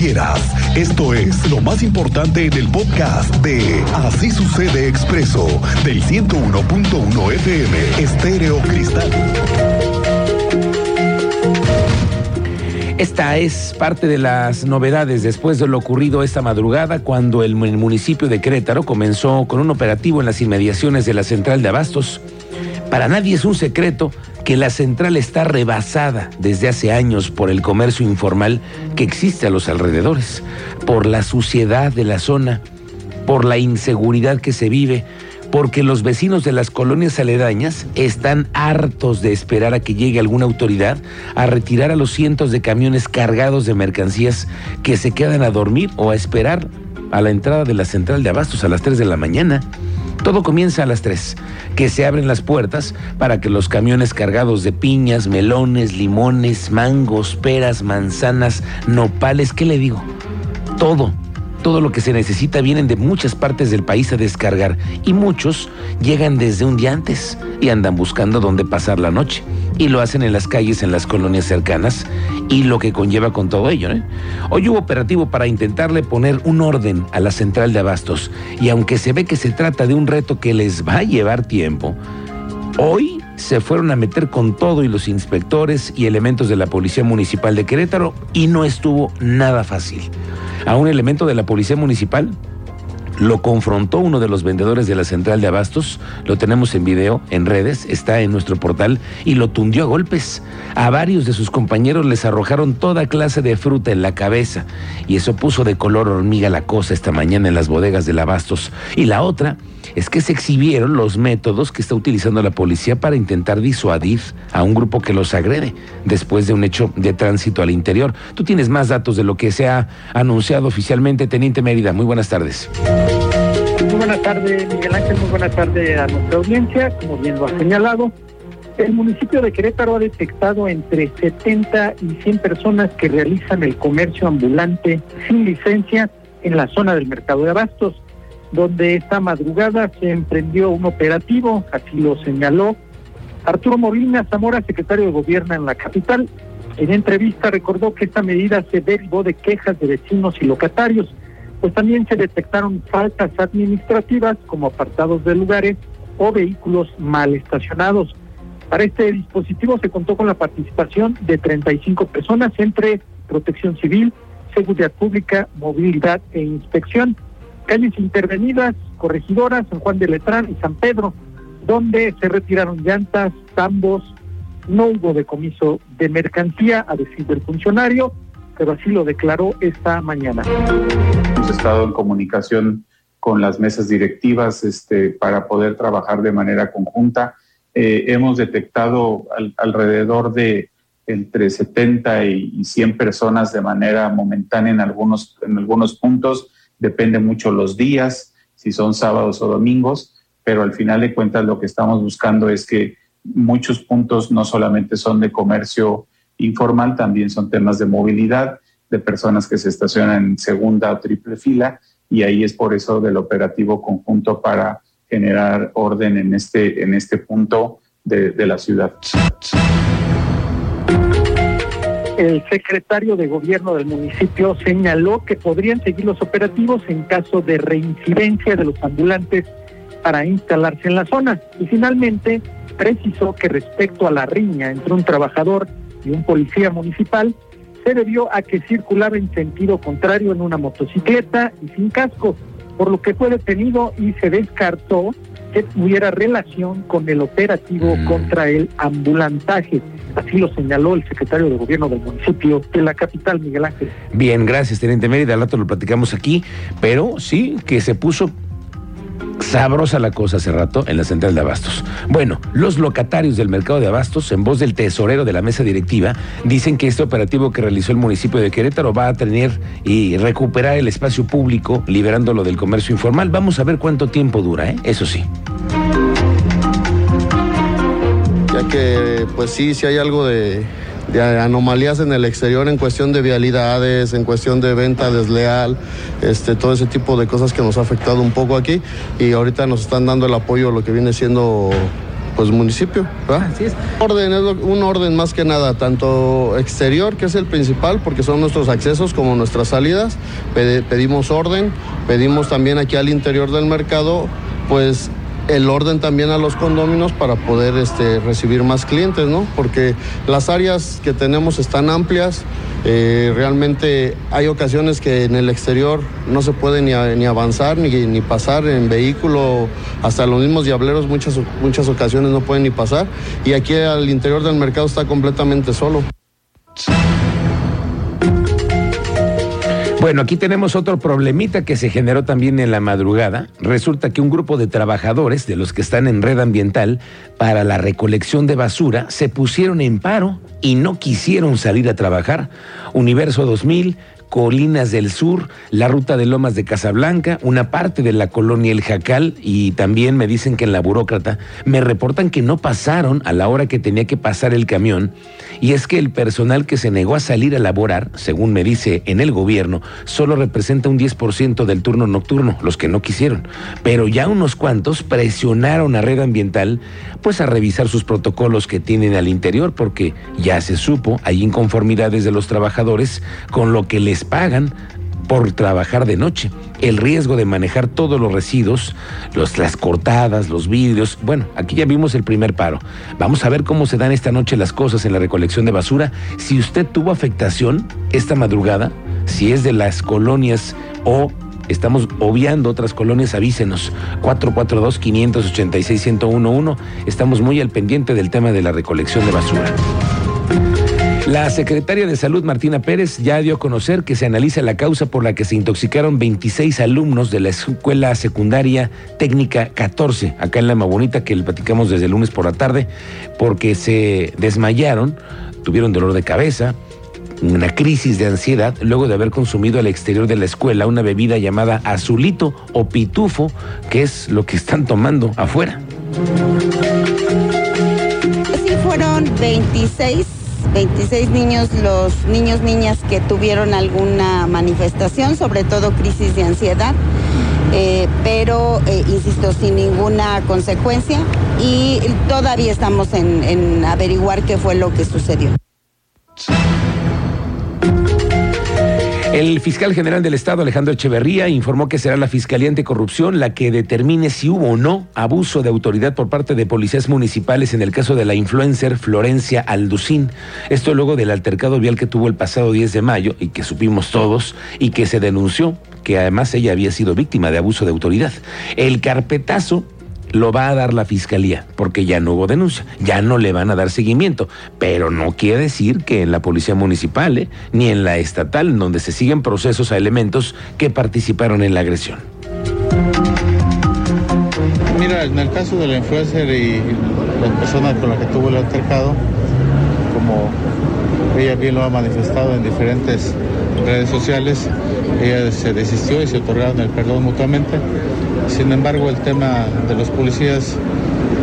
quieras. Esto es lo más importante en el podcast de Así sucede expreso del 101.1 FM Estéreo Cristal. Esta es parte de las novedades después de lo ocurrido esta madrugada cuando el municipio de Querétaro comenzó con un operativo en las inmediaciones de la central de Abastos. Para nadie es un secreto que la central está rebasada desde hace años por el comercio informal que existe a los alrededores, por la suciedad de la zona, por la inseguridad que se vive, porque los vecinos de las colonias aledañas están hartos de esperar a que llegue alguna autoridad a retirar a los cientos de camiones cargados de mercancías que se quedan a dormir o a esperar a la entrada de la central de abastos a las 3 de la mañana. Todo comienza a las 3, que se abren las puertas para que los camiones cargados de piñas, melones, limones, mangos, peras, manzanas, nopales, ¿qué le digo? Todo todo lo que se necesita vienen de muchas partes del país a descargar y muchos llegan desde un día antes y andan buscando dónde pasar la noche. Y lo hacen en las calles, en las colonias cercanas y lo que conlleva con todo ello. ¿eh? Hoy hubo operativo para intentarle poner un orden a la central de abastos y aunque se ve que se trata de un reto que les va a llevar tiempo, hoy se fueron a meter con todo y los inspectores y elementos de la Policía Municipal de Querétaro y no estuvo nada fácil a un elemento de la Policía Municipal. Lo confrontó uno de los vendedores de la central de abastos, lo tenemos en video, en redes, está en nuestro portal, y lo tundió a golpes. A varios de sus compañeros les arrojaron toda clase de fruta en la cabeza, y eso puso de color hormiga la cosa esta mañana en las bodegas del abastos. Y la otra es que se exhibieron los métodos que está utilizando la policía para intentar disuadir a un grupo que los agrede después de un hecho de tránsito al interior. Tú tienes más datos de lo que se ha anunciado oficialmente, Teniente Mérida. Muy buenas tardes. Muy buenas tardes, Miguel Ángel. Muy buenas tardes a nuestra audiencia. Como bien lo ha señalado, el municipio de Querétaro ha detectado entre 70 y 100 personas que realizan el comercio ambulante sin licencia en la zona del mercado de abastos donde esta madrugada se emprendió un operativo, así lo señaló Arturo Molina Zamora, secretario de Gobierno en la capital. En entrevista recordó que esta medida se derivó de quejas de vecinos y locatarios, pues también se detectaron faltas administrativas como apartados de lugares o vehículos mal estacionados. Para este dispositivo se contó con la participación de 35 personas entre protección civil, seguridad pública, movilidad e inspección calles intervenidas, corregidoras, San Juan de Letrán y San Pedro, donde se retiraron llantas, tambos, no hubo decomiso de mercancía, a decir del funcionario, pero así lo declaró esta mañana. Hemos estado en comunicación con las mesas directivas este, para poder trabajar de manera conjunta. Eh, hemos detectado alrededor de entre 70 y 100 personas de manera momentánea en algunos, en algunos puntos depende mucho los días, si son sábados o domingos, pero al final de cuentas lo que estamos buscando es que muchos puntos no solamente son de comercio informal, también son temas de movilidad, de personas que se estacionan en segunda o triple fila, y ahí es por eso del operativo conjunto para generar orden en este, en este punto de, de la ciudad el secretario de gobierno del municipio señaló que podrían seguir los operativos en caso de reincidencia de los ambulantes para instalarse en la zona. Y finalmente precisó que respecto a la riña entre un trabajador y un policía municipal, se debió a que circulaba en sentido contrario en una motocicleta y sin casco, por lo que fue detenido y se descartó que tuviera relación con el operativo mm. contra el ambulantaje. Así lo señaló el secretario de gobierno del municipio de la capital, Miguel Ángel. Bien, gracias, Teniente Mérida. Al rato lo platicamos aquí, pero sí que se puso sabrosa la cosa hace rato en la central de Abastos. Bueno, los locatarios del mercado de Abastos, en voz del tesorero de la mesa directiva, dicen que este operativo que realizó el municipio de Querétaro va a tener y recuperar el espacio público, liberándolo del comercio informal. Vamos a ver cuánto tiempo dura, ¿eh? Eso sí. Ya que, pues sí, si hay algo de de anomalías en el exterior en cuestión de vialidades, en cuestión de venta desleal, este, todo ese tipo de cosas que nos ha afectado un poco aquí y ahorita nos están dando el apoyo lo que viene siendo pues municipio. Así es. Orden es un orden más que nada, tanto exterior, que es el principal, porque son nuestros accesos como nuestras salidas. pedimos orden, pedimos también aquí al interior del mercado, pues el orden también a los condóminos para poder este, recibir más clientes, ¿no? Porque las áreas que tenemos están amplias, eh, realmente hay ocasiones que en el exterior no se puede ni, avanzar ni, ni, pasar en vehículo, hasta los mismos diableros muchas, muchas ocasiones no pueden ni pasar y aquí al interior del mercado está completamente solo. Bueno, aquí tenemos otro problemita que se generó también en la madrugada. Resulta que un grupo de trabajadores de los que están en red ambiental para la recolección de basura se pusieron en paro y no quisieron salir a trabajar. Universo 2000, Colinas del Sur, la ruta de Lomas de Casablanca, una parte de la colonia El Jacal y también me dicen que en la burócrata me reportan que no pasaron a la hora que tenía que pasar el camión y es que el personal que se negó a salir a laborar, según me dice en el gobierno, solo representa un 10% del turno nocturno, los que no quisieron, pero ya unos cuantos presionaron a Red Ambiental pues a revisar sus protocolos que tienen al interior porque ya se supo, hay inconformidades de los trabajadores con lo que les pagan por trabajar de noche. El riesgo de manejar todos los residuos, los, las cortadas, los vidrios. Bueno, aquí ya vimos el primer paro. Vamos a ver cómo se dan esta noche las cosas en la recolección de basura. Si usted tuvo afectación esta madrugada, si es de las colonias o estamos obviando otras colonias, avísenos. 442-586-1011. Estamos muy al pendiente del tema de la recolección de basura. La secretaria de Salud, Martina Pérez, ya dio a conocer que se analiza la causa por la que se intoxicaron 26 alumnos de la Escuela Secundaria Técnica 14, acá en La Bonita, que le platicamos desde el lunes por la tarde, porque se desmayaron, tuvieron dolor de cabeza, una crisis de ansiedad luego de haber consumido al exterior de la escuela una bebida llamada azulito o pitufo, que es lo que están tomando afuera. Sí, fueron 26 26 niños, los niños, niñas que tuvieron alguna manifestación, sobre todo crisis de ansiedad, eh, pero, eh, insisto, sin ninguna consecuencia y todavía estamos en averiguar qué fue lo que sucedió. El fiscal general del Estado, Alejandro Echeverría, informó que será la Fiscalía Anticorrupción la que determine si hubo o no abuso de autoridad por parte de policías municipales en el caso de la influencer Florencia Alducín. Esto luego del altercado vial que tuvo el pasado 10 de mayo y que supimos todos y que se denunció que además ella había sido víctima de abuso de autoridad. El carpetazo lo va a dar la fiscalía, porque ya no hubo denuncia, ya no le van a dar seguimiento, pero no quiere decir que en la policía municipal ¿eh? ni en la estatal, donde se siguen procesos a elementos que participaron en la agresión. Mira, en el caso de la influencer y la persona con la que tuvo el altercado, como ella bien lo ha manifestado en diferentes redes sociales, ella se desistió y se otorgaron el perdón mutuamente sin embargo, el tema de los policías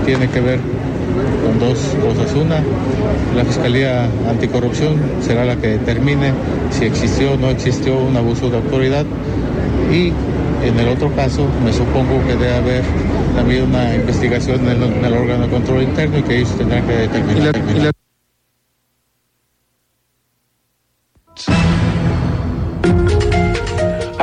tiene que ver con dos cosas. Una, la Fiscalía Anticorrupción será la que determine si existió o no existió un abuso de autoridad. Y en el otro caso, me supongo que debe haber también una investigación en el, órgano de control interno y que ellos tendrán que determinar.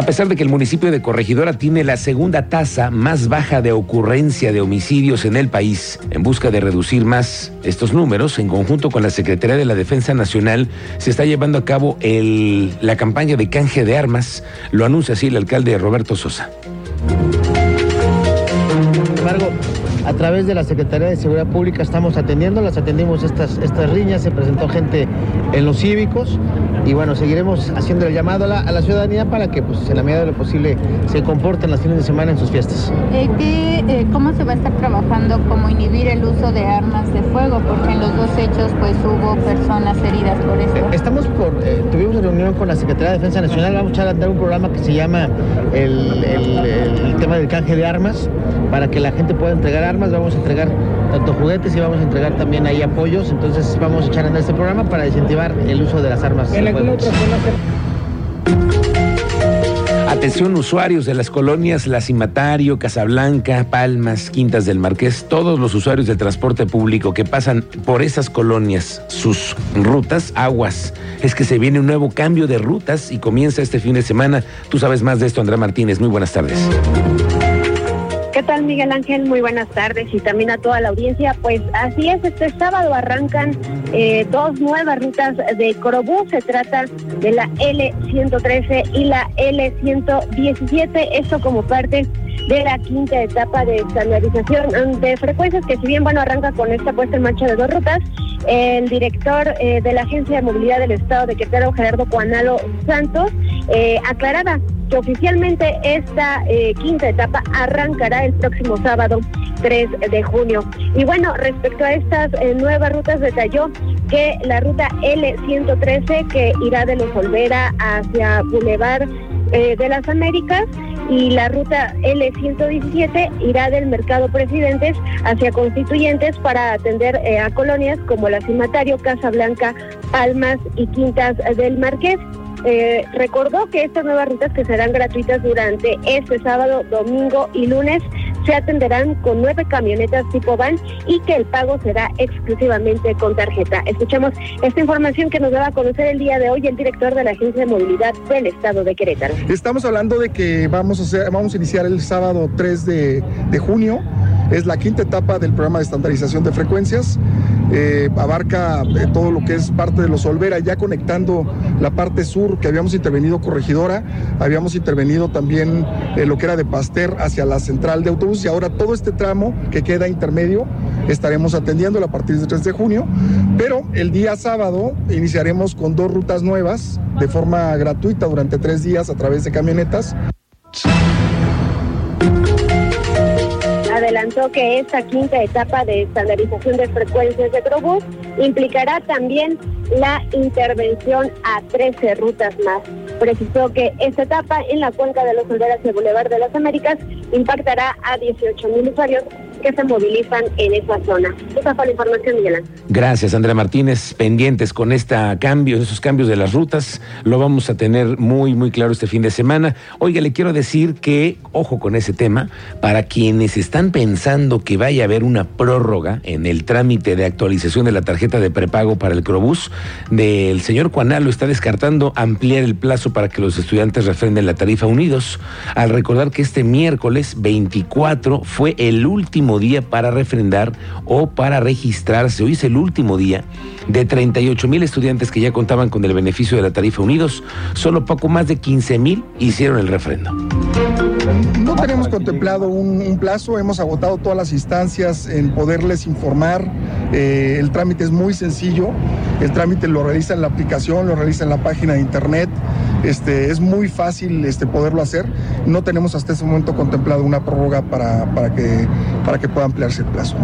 A pesar de que el municipio de Corregidora tiene la segunda tasa más baja de ocurrencia de homicidios en el país, en busca de reducir más estos números, en conjunto con la Secretaría de la Defensa Nacional, se está llevando a cabo la campaña de canje de armas, lo anuncia así el alcalde Roberto Sosa. Sin embargo, a través de la Secretaría de Seguridad Pública estamos atendiendo, las atendimos estas, riñas, se presentó gente en los cívicos y bueno, seguiremos haciendo el llamado a la, a la ciudadanía para que pues, en la medida de lo posible se comporten las fines de semana en sus fiestas. Eh, eh, ¿Cómo se va a estar trabajando como inhibir el uso de armas de fuego? Porque en los dos hechos pues hubo personas heridas por esto. Eh, estamos por, tuvimos una reunión con la Secretaría de Defensa Nacional, vamos a dar un programa que se llama el, el tema del canje de armas para que la gente pueda entregar armas, vamos a entregar tanto juguetes y vamos a entregar también ahí apoyos, entonces vamos a echar en este programa para incentivar el uso de las armas. Atención usuarios de las colonias La Cimatario, Casablanca, Palmas, Quintas del Marqués, todos los usuarios del transporte público que pasan por esas colonias, sus rutas, aguas. Es que se viene un nuevo cambio de rutas y comienza este fin de semana. Tú sabes más de esto, Andrea Martínez. Muy buenas tardes. ¿Qué tal, Miguel Ángel? Muy buenas tardes y también a toda la audiencia. Pues así es, este sábado arrancan eh, dos nuevas rutas de Corobús. Se trata de la L113 y la L117. Esto como parte de la quinta etapa de estandarización de frecuencias, que si bien, bueno, arranca con esta puesta en marcha de dos rutas, el director eh, de la Agencia de Movilidad del Estado de Querétaro, Gerardo Cuanalo Santos, eh, aclaraba que oficialmente esta eh, quinta etapa arrancará el próximo sábado 3 de junio. Y bueno, respecto a estas nuevas rutas, detalló que la ruta L113 que irá de Los Olvera hacia Boulevard de las Américas y la ruta L117 irá del Mercado Presidentes hacia Constituyentes para atender eh, a colonias como la Cimatario, Casa Blanca, Palmas y Quintas del Marqués. Eh, recordó que estas nuevas rutas que serán gratuitas durante este sábado, domingo y lunes se atenderán con nueve camionetas tipo van y que el pago será exclusivamente con tarjeta. Escuchemos esta información que nos daba a conocer el día de hoy el director de la Agencia de Movilidad del Estado de Querétaro. Estamos hablando de que vamos a, hacer, vamos a iniciar el sábado 3 de, de junio. Es la quinta etapa del programa de estandarización de frecuencias. Eh, abarca eh, todo lo que es parte de los Olvera, ya conectando la parte sur que habíamos intervenido Corregidora, habíamos intervenido también eh, lo que era de Paster hacia la central de autobús y ahora todo este tramo que queda intermedio estaremos atendiendo a partir del 3 de junio, pero el día sábado iniciaremos con dos rutas nuevas de forma gratuita durante tres días a través de camionetas. Adelantó que esta quinta etapa de estandarización de frecuencias de Grobus implicará también la intervención a 13 rutas más. Precisó que esta etapa en la cuenca de los Olveras y Boulevard de las Américas impactará a 18 mil usuarios que se movilizan en esa zona. Esa fue la información, Miguel Gracias, Andrea Martínez. Pendientes con este cambio, esos cambios de las rutas, lo vamos a tener muy, muy claro este fin de semana. Oiga, le quiero decir que, ojo con ese tema, para quienes están pensando que vaya a haber una prórroga en el trámite de actualización de la tarjeta de prepago para el Crobús, del señor Cuanalo está descartando ampliar el plazo para que los estudiantes refrenden la tarifa unidos, al recordar que este miércoles 24 fue el último día para refrendar o para registrarse. Hoy es el último día de 38 mil estudiantes que ya contaban con el beneficio de la tarifa Unidos. Solo poco más de 15 mil hicieron el refrendo. Tenemos contemplado un, plazo, hemos agotado todas las instancias en poderles informar. Eh, el trámite es muy sencillo, el trámite lo realiza en la aplicación, lo realiza en la página de internet. Este, es muy fácil este, poderlo hacer. No tenemos hasta ese momento contemplado una prórroga para, para, que, para que pueda ampliarse el plazo.